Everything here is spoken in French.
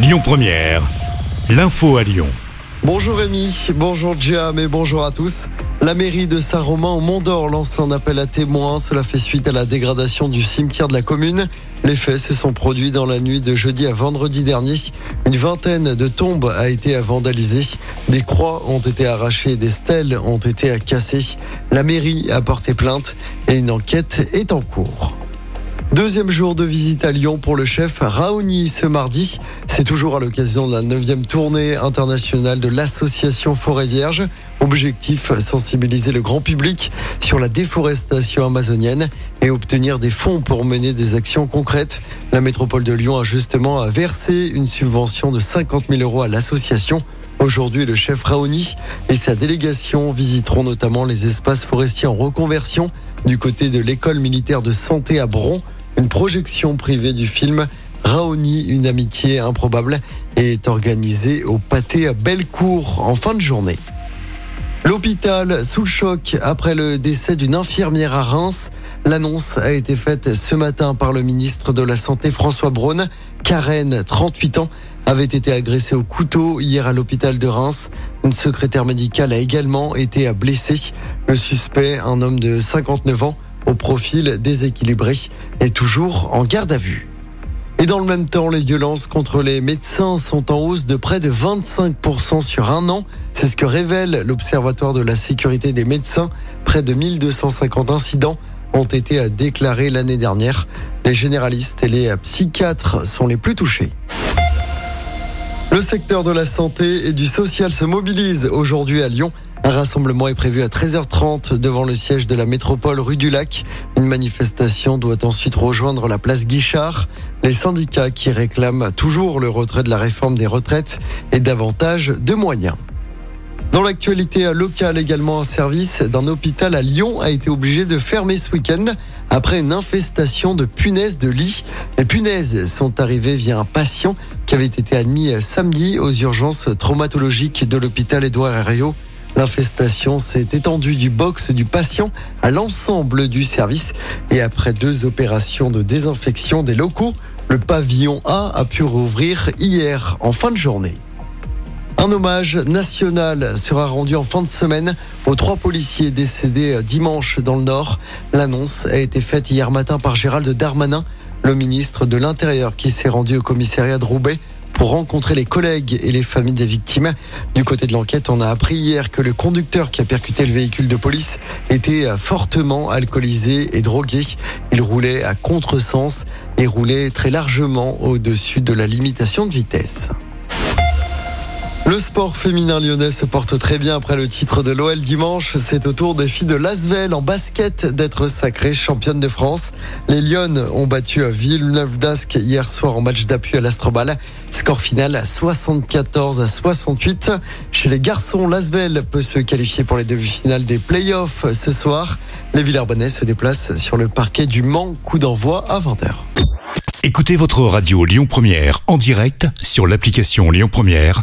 Lyon Première, l'info à Lyon. Bonjour Rémi, bonjour Jam et bonjour à tous. La mairie de Saint-Romain au Mont d'Or lance un appel à témoins. Cela fait suite à la dégradation du cimetière de la commune. Les faits se sont produits dans la nuit de jeudi à vendredi dernier. Une vingtaine de tombes a été vandalisées. Des croix ont été arrachées, des stèles ont été cassées. La mairie a porté plainte et une enquête est en cours. Deuxième jour de visite à Lyon pour le chef Raoni ce mardi. C'est toujours à l'occasion de la neuvième tournée internationale de l'association Forêt Vierge. Objectif, sensibiliser le grand public sur la déforestation amazonienne et obtenir des fonds pour mener des actions concrètes. La métropole de Lyon a justement versé une subvention de 50 000 euros à l'association. Aujourd'hui, le chef Raoni et sa délégation visiteront notamment les espaces forestiers en reconversion du côté de l'école militaire de santé à Bron. Une projection privée du film Raoni, une amitié improbable, est organisée au pâté à Bellecour en fin de journée. L'hôpital sous le choc après le décès d'une infirmière à Reims. L'annonce a été faite ce matin par le ministre de la Santé François Braun. Karen, 38 ans, avait été agressée au couteau hier à l'hôpital de Reims. Une secrétaire médicale a également été blessée. Le suspect, un homme de 59 ans, au profil déséquilibré est toujours en garde à vue. Et dans le même temps, les violences contre les médecins sont en hausse de près de 25% sur un an. C'est ce que révèle l'Observatoire de la sécurité des médecins. Près de 1250 incidents ont été déclarés l'année dernière. Les généralistes et les psychiatres sont les plus touchés. Le secteur de la santé et du social se mobilise aujourd'hui à Lyon. Un rassemblement est prévu à 13h30 devant le siège de la métropole rue du Lac. Une manifestation doit ensuite rejoindre la place Guichard. Les syndicats qui réclament toujours le retrait de la réforme des retraites et davantage de moyens. Dans l'actualité locale également, un service d'un hôpital à Lyon a été obligé de fermer ce week-end après une infestation de punaises de lit. Les punaises sont arrivées via un patient qui avait été admis samedi aux urgences traumatologiques de l'hôpital Édouard Herriot. L'infestation s'est étendue du box du patient à l'ensemble du service et après deux opérations de désinfection des locaux, le pavillon A a pu rouvrir hier en fin de journée. Un hommage national sera rendu en fin de semaine aux trois policiers décédés dimanche dans le Nord. L'annonce a été faite hier matin par Gérald Darmanin, le ministre de l'Intérieur qui s'est rendu au commissariat de Roubaix pour rencontrer les collègues et les familles des victimes. Du côté de l'enquête, on a appris hier que le conducteur qui a percuté le véhicule de police était fortement alcoolisé et drogué. Il roulait à contresens et roulait très largement au-dessus de la limitation de vitesse. Le sport féminin lyonnais se porte très bien après le titre de l'OL dimanche. C'est au tour des filles de Lasvel en basket d'être sacrées championnes de France. Les Lyonnes ont battu à Villeneuve d'Ascq hier soir en match d'appui à l'Astrobal. Score final 74 à 68. Chez les garçons, Lasvel peut se qualifier pour les demi-finales des playoffs ce soir. Les Villers-Bonnais se déplacent sur le parquet du Mans. Coup d'envoi à 20h. Écoutez votre radio Lyon Première en direct sur l'application Lyon Première,